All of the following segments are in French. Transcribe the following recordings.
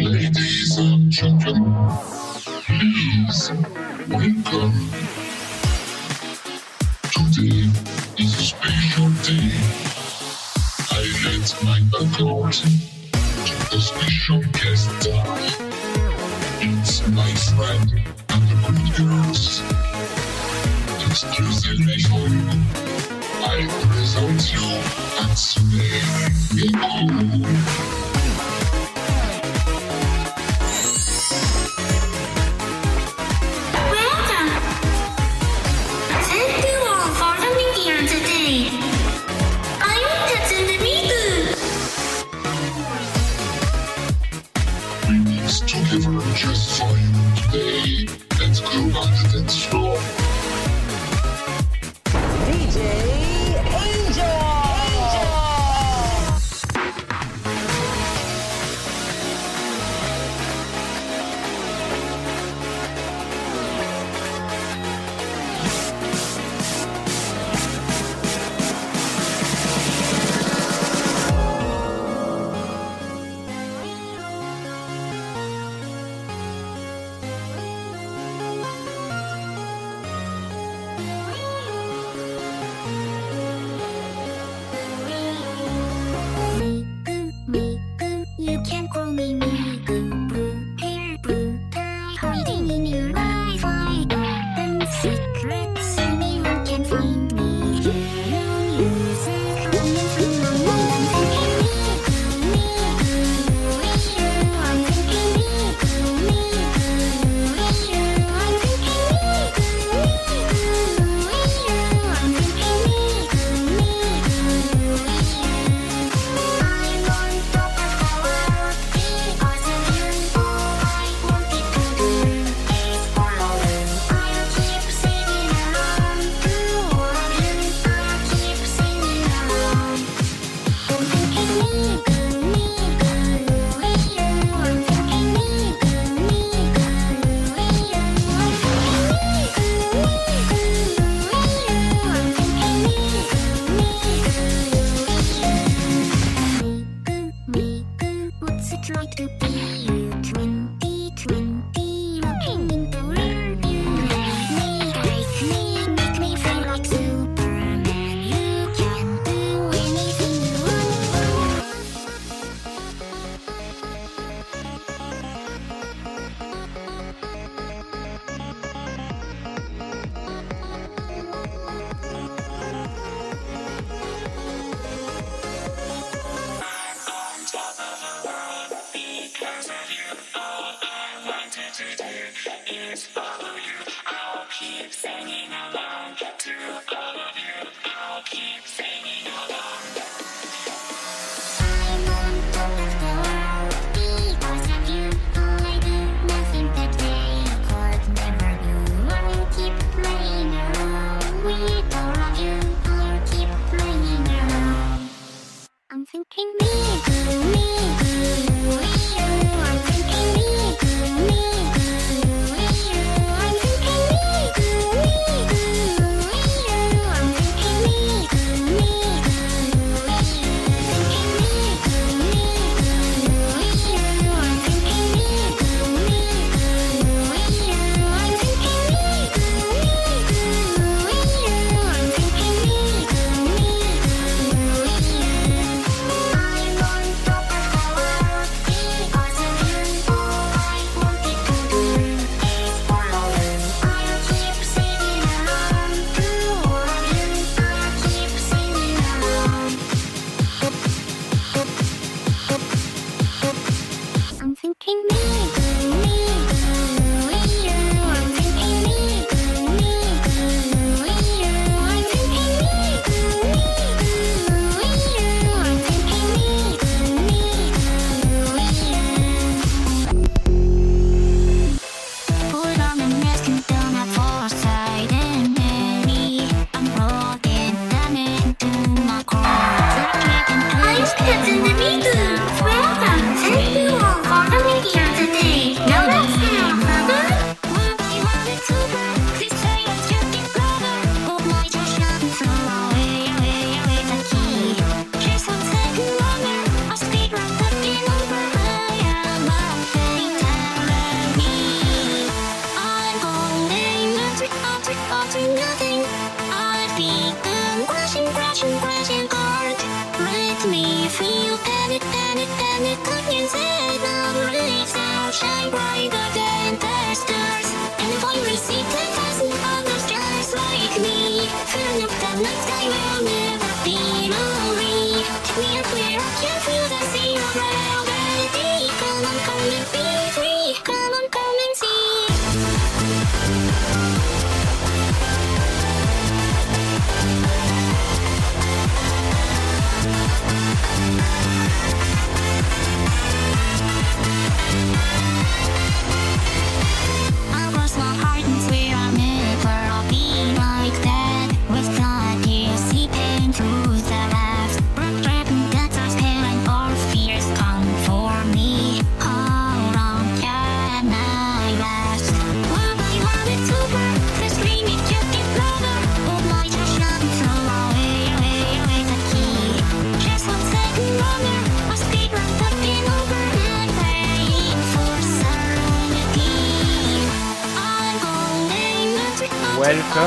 Ladies and gentlemen, please welcome Today is a special day. I lent my accord to a special guest star. It's my friend and the good girls. Excuse me, nation. I present you at Slay Nicole.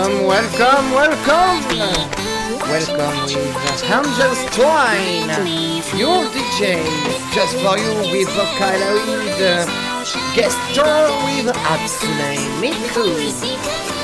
Welcome, welcome, welcome! Welcome with Angel Twine, your DJ, just for you with Vocaloid, guest star with Absnay Miku.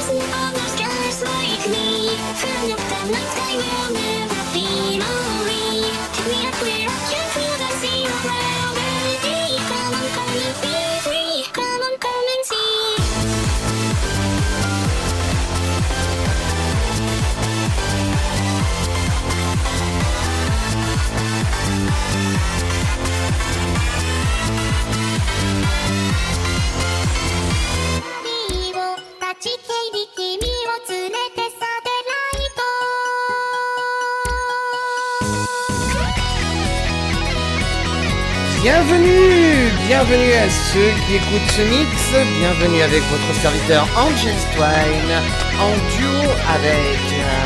bienvenue Bienvenue à ceux qui écoutent ce mix, bienvenue avec votre serviteur Angel Twine en duo avec euh,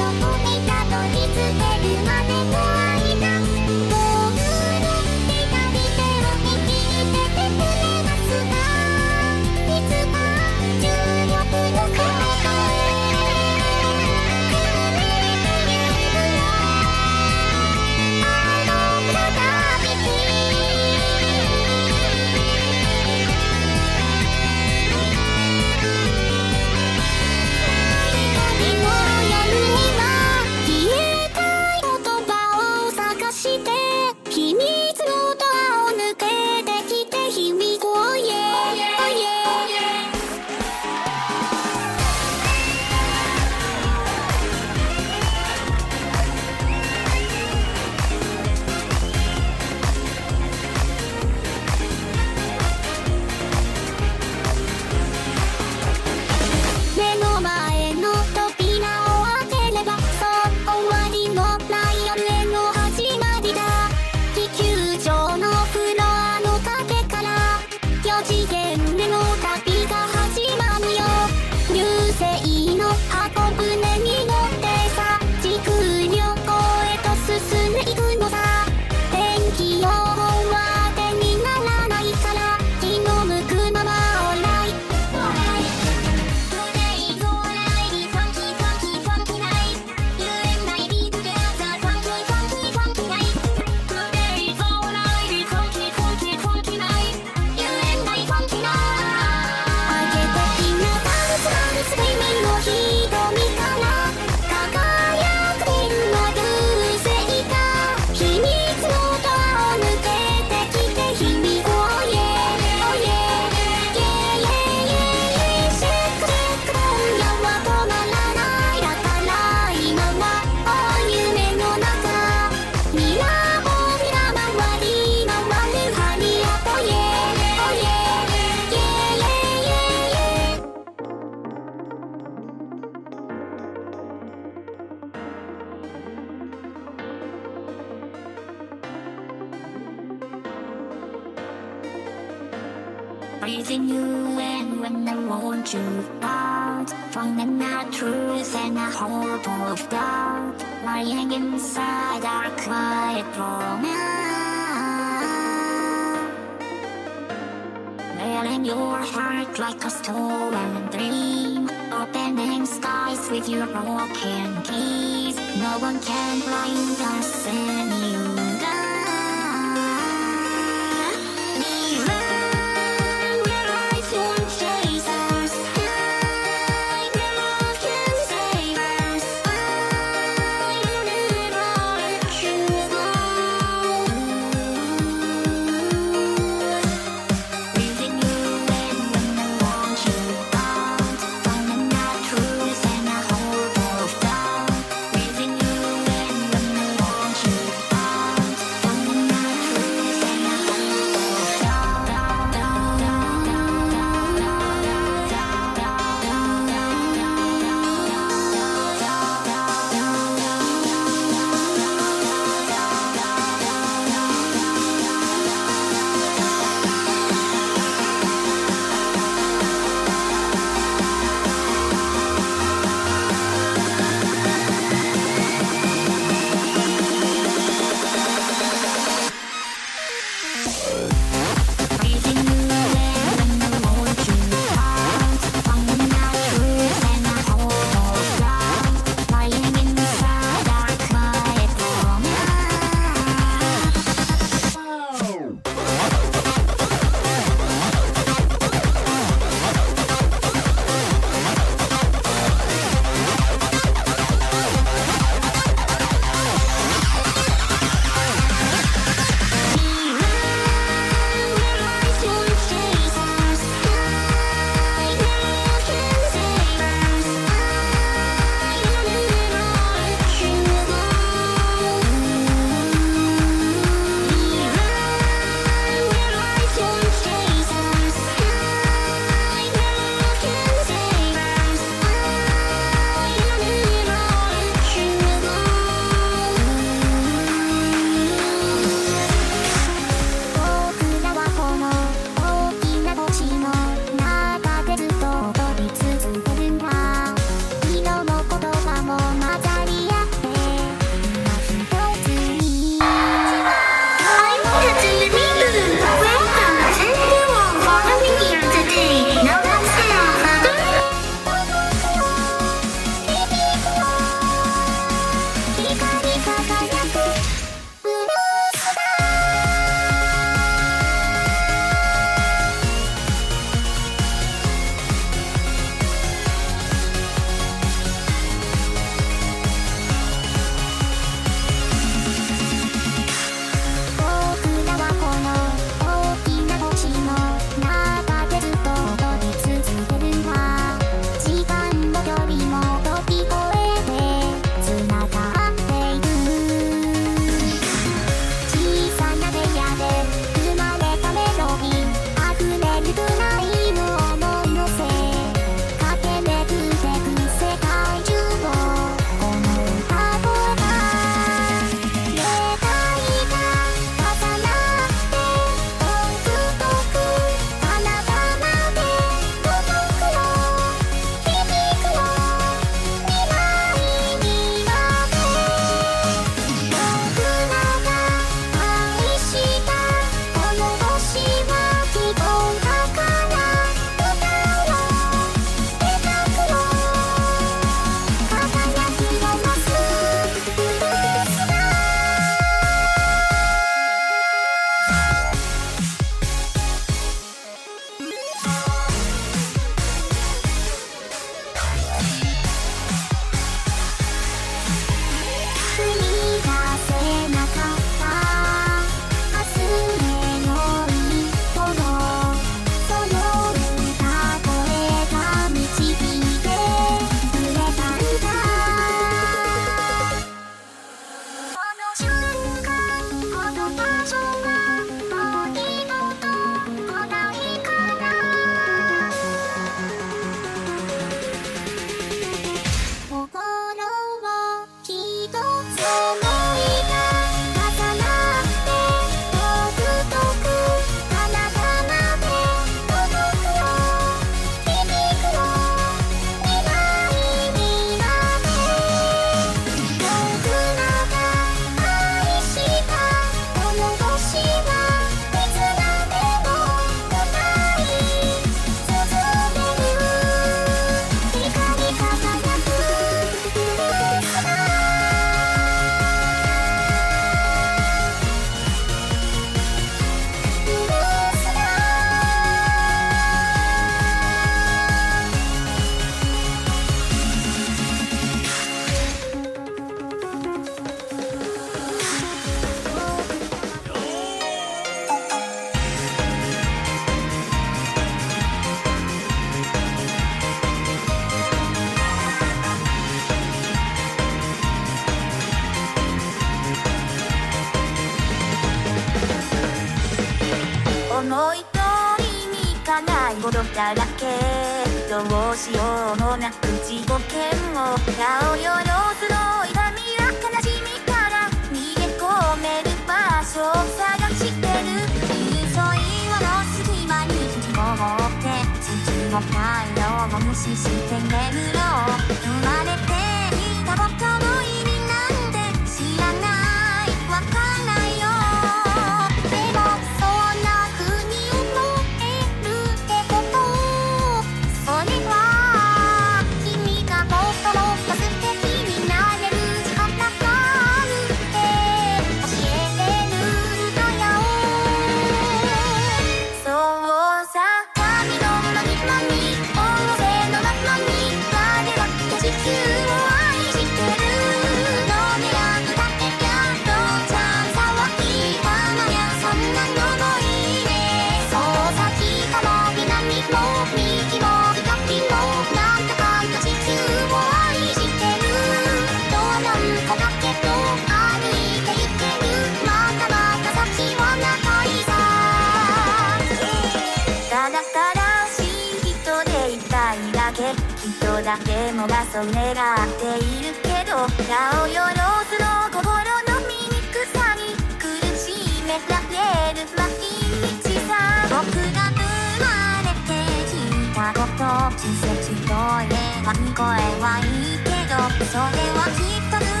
でもはそう願っているけど顔よろずの心の醜さに苦しめられる毎日さ。僕が生まれてきたこと季節とれは聞こえはいいけどそれはきっと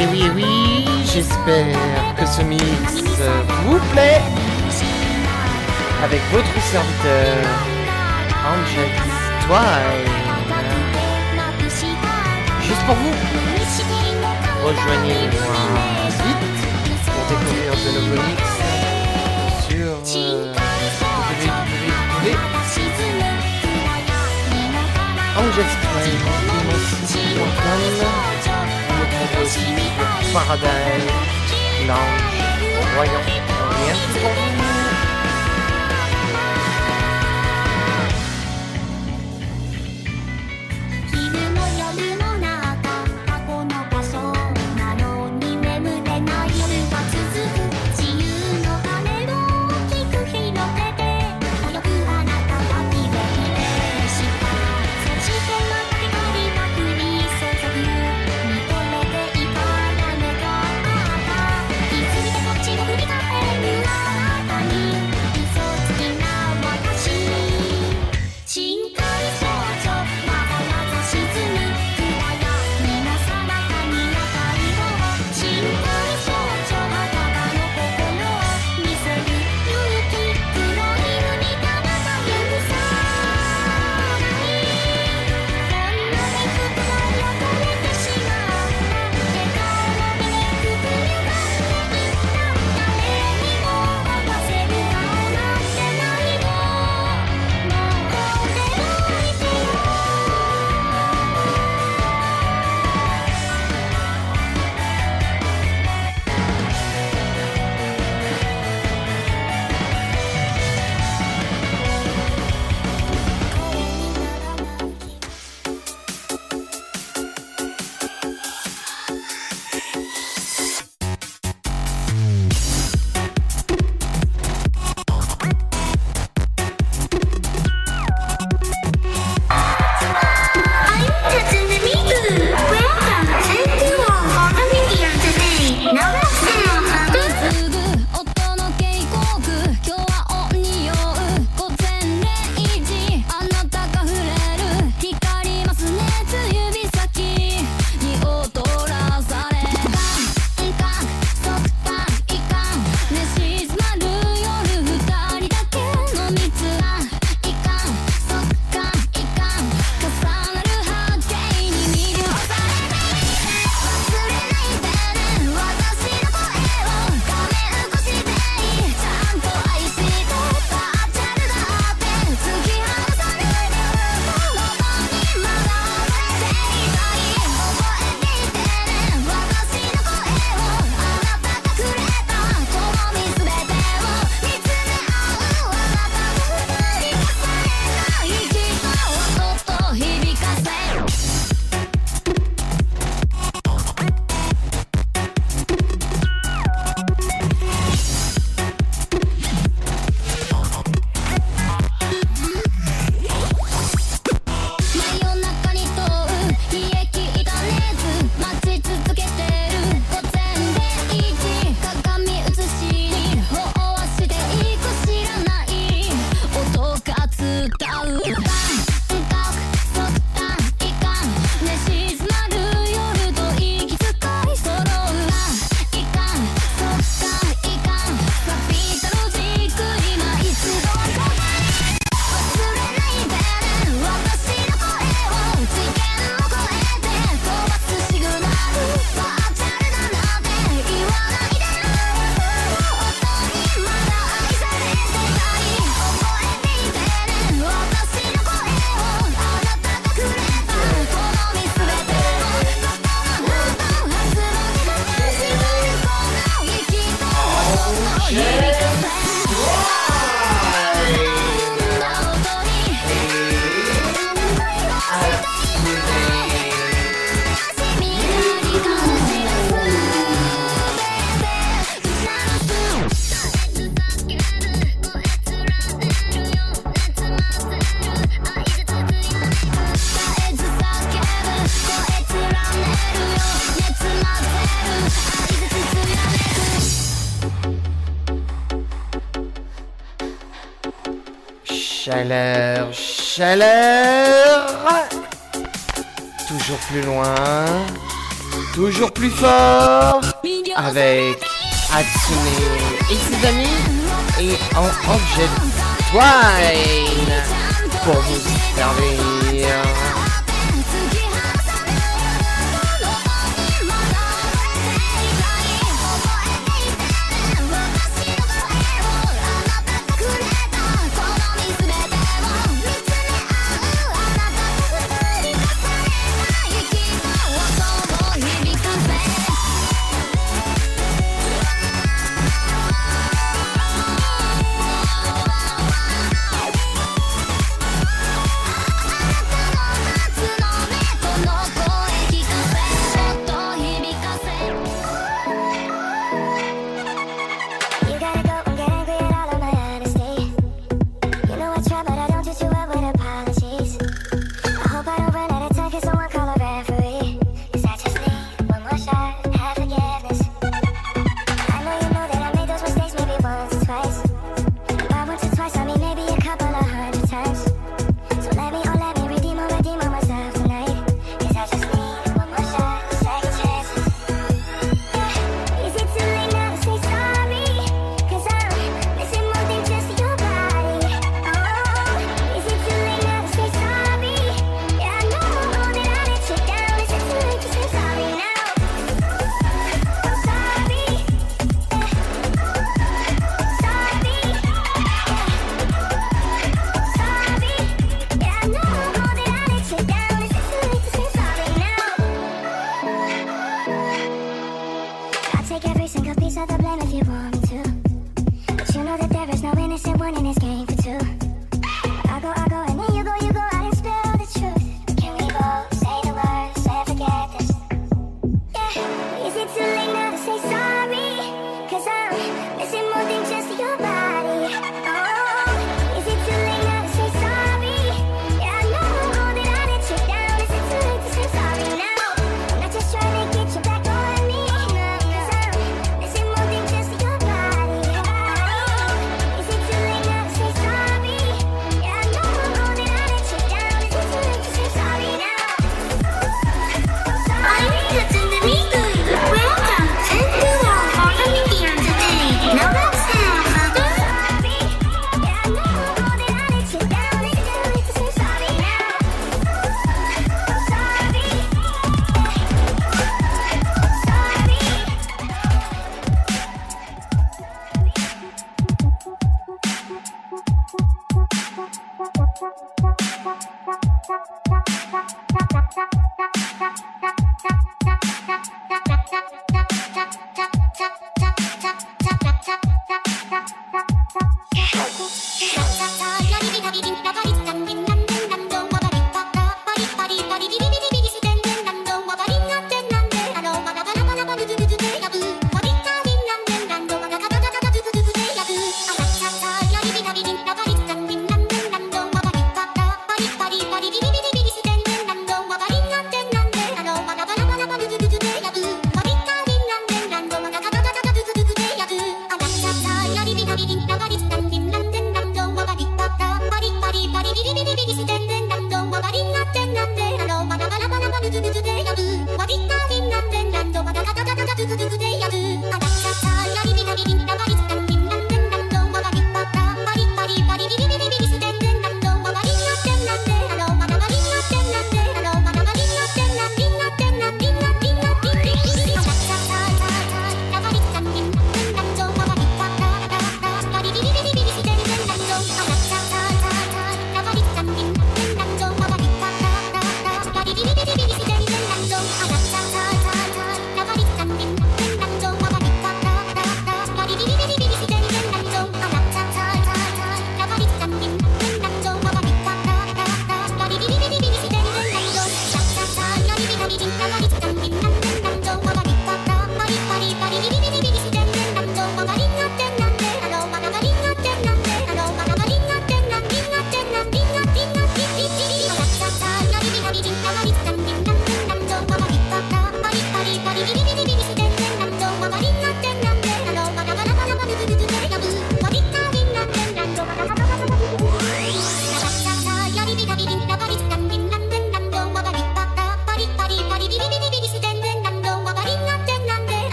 Et oui, et oui, j'espère que ce mix vous plaît. Avec votre serviteur, Angel Twine. Juste pour vous. Rejoignez-moi vite pour découvrir de nouveaux mix sur euh, Paradise, l'ange, voyons, rien pour vous. Chaleur, chaleur. Toujours plus loin, toujours plus fort. Avec Hatsune et ses amis et en objet Twine pour vous servir.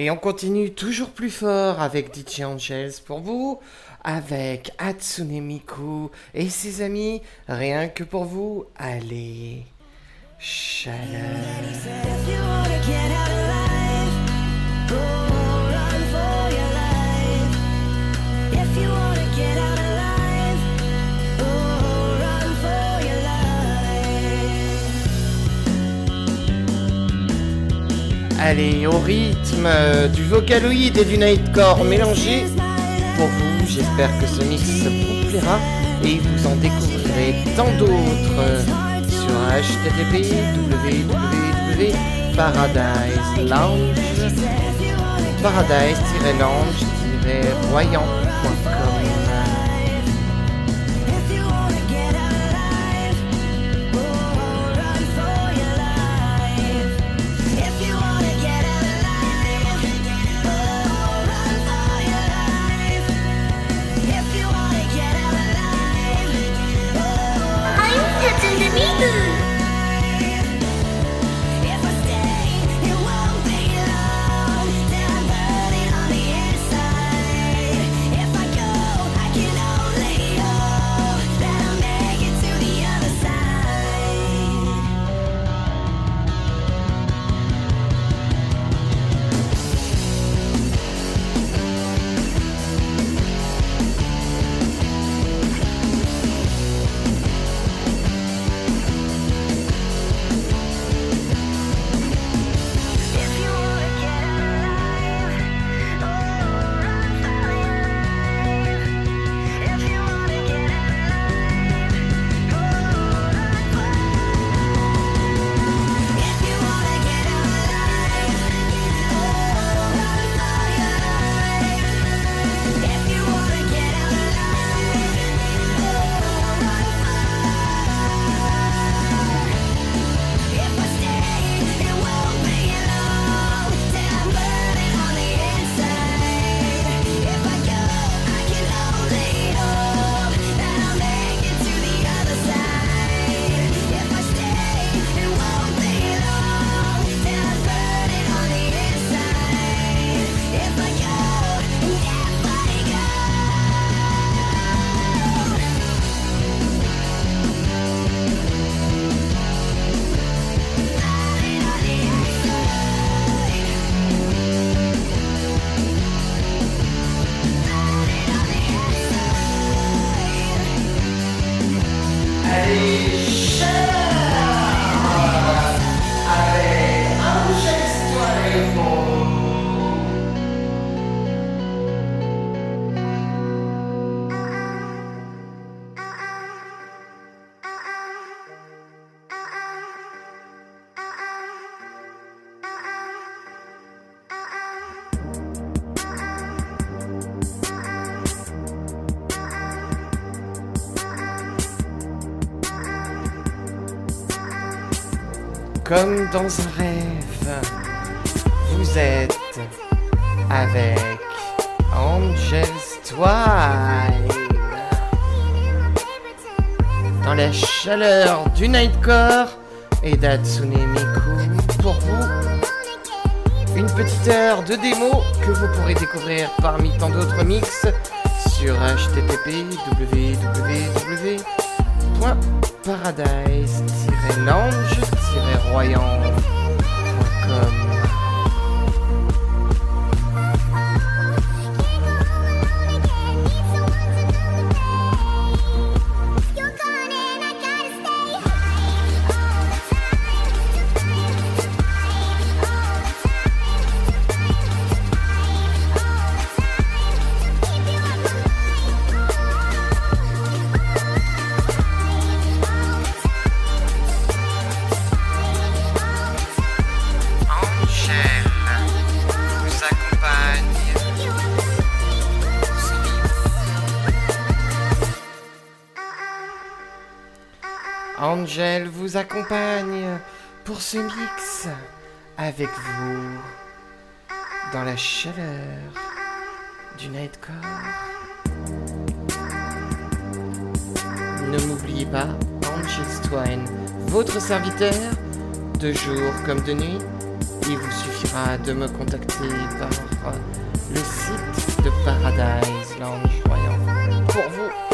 Et on continue toujours plus fort avec DJ Angels pour vous, avec Hatsune Miku et ses amis, rien que pour vous. Allez, chaleur. Allez, au rythme euh, du vocaloid et du nightcore mélangé. Pour vous, j'espère que ce mix vous plaira et vous en découvrirez tant d'autres euh, sur http www.paradise lounge paradise-lounge-royan.com Comme dans un rêve, vous êtes avec Angel's Twine. Dans la chaleur du Nightcore et d'Atsune Miku pour vous. Une petite heure de démo que vous pourrez découvrir parmi tant d'autres mix sur http www.paradise-lounge-royan.com Pour ce mix avec vous dans la chaleur du Nightcore. Ne m'oubliez pas, Angel Twine, votre serviteur, de jour comme de nuit, il vous suffira de me contacter par le site de Paradise Lounge Voyant. Pour vous.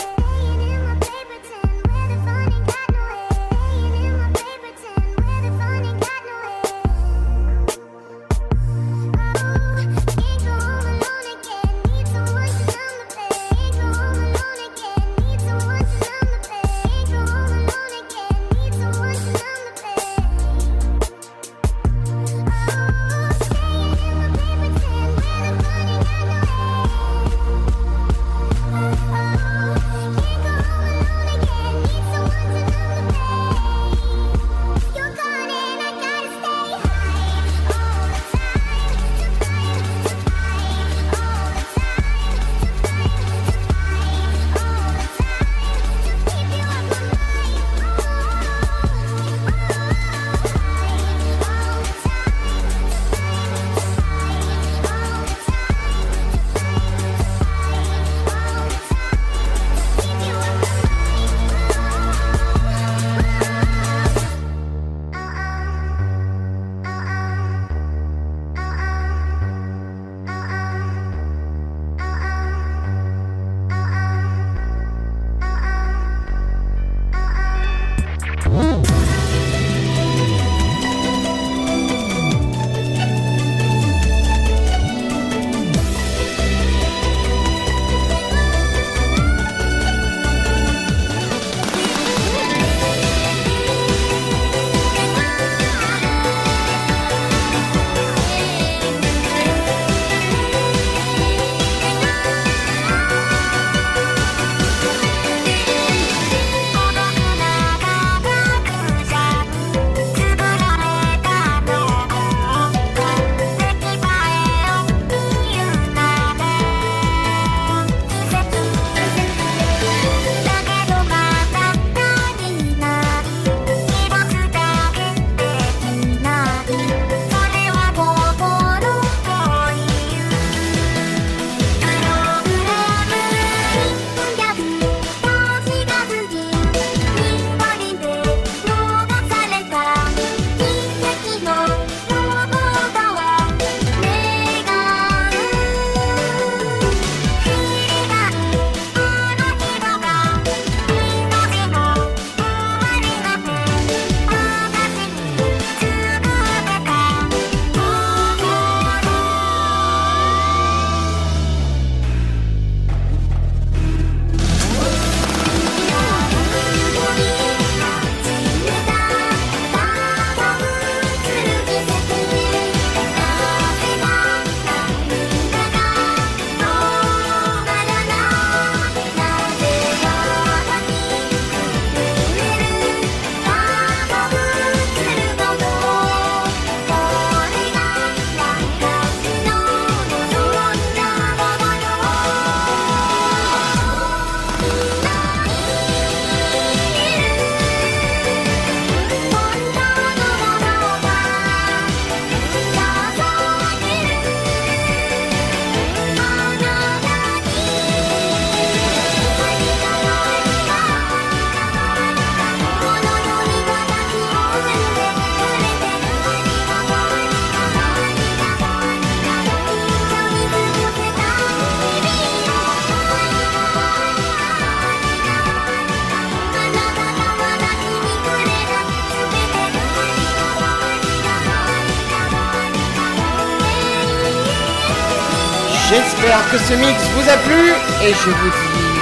Ce mix vous a plu et je vous dis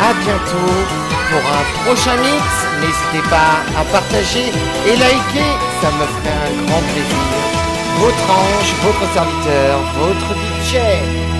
à bientôt pour un prochain mix. N'hésitez pas à partager et liker, ça me ferait un grand plaisir. Votre ange, votre serviteur, votre DJ.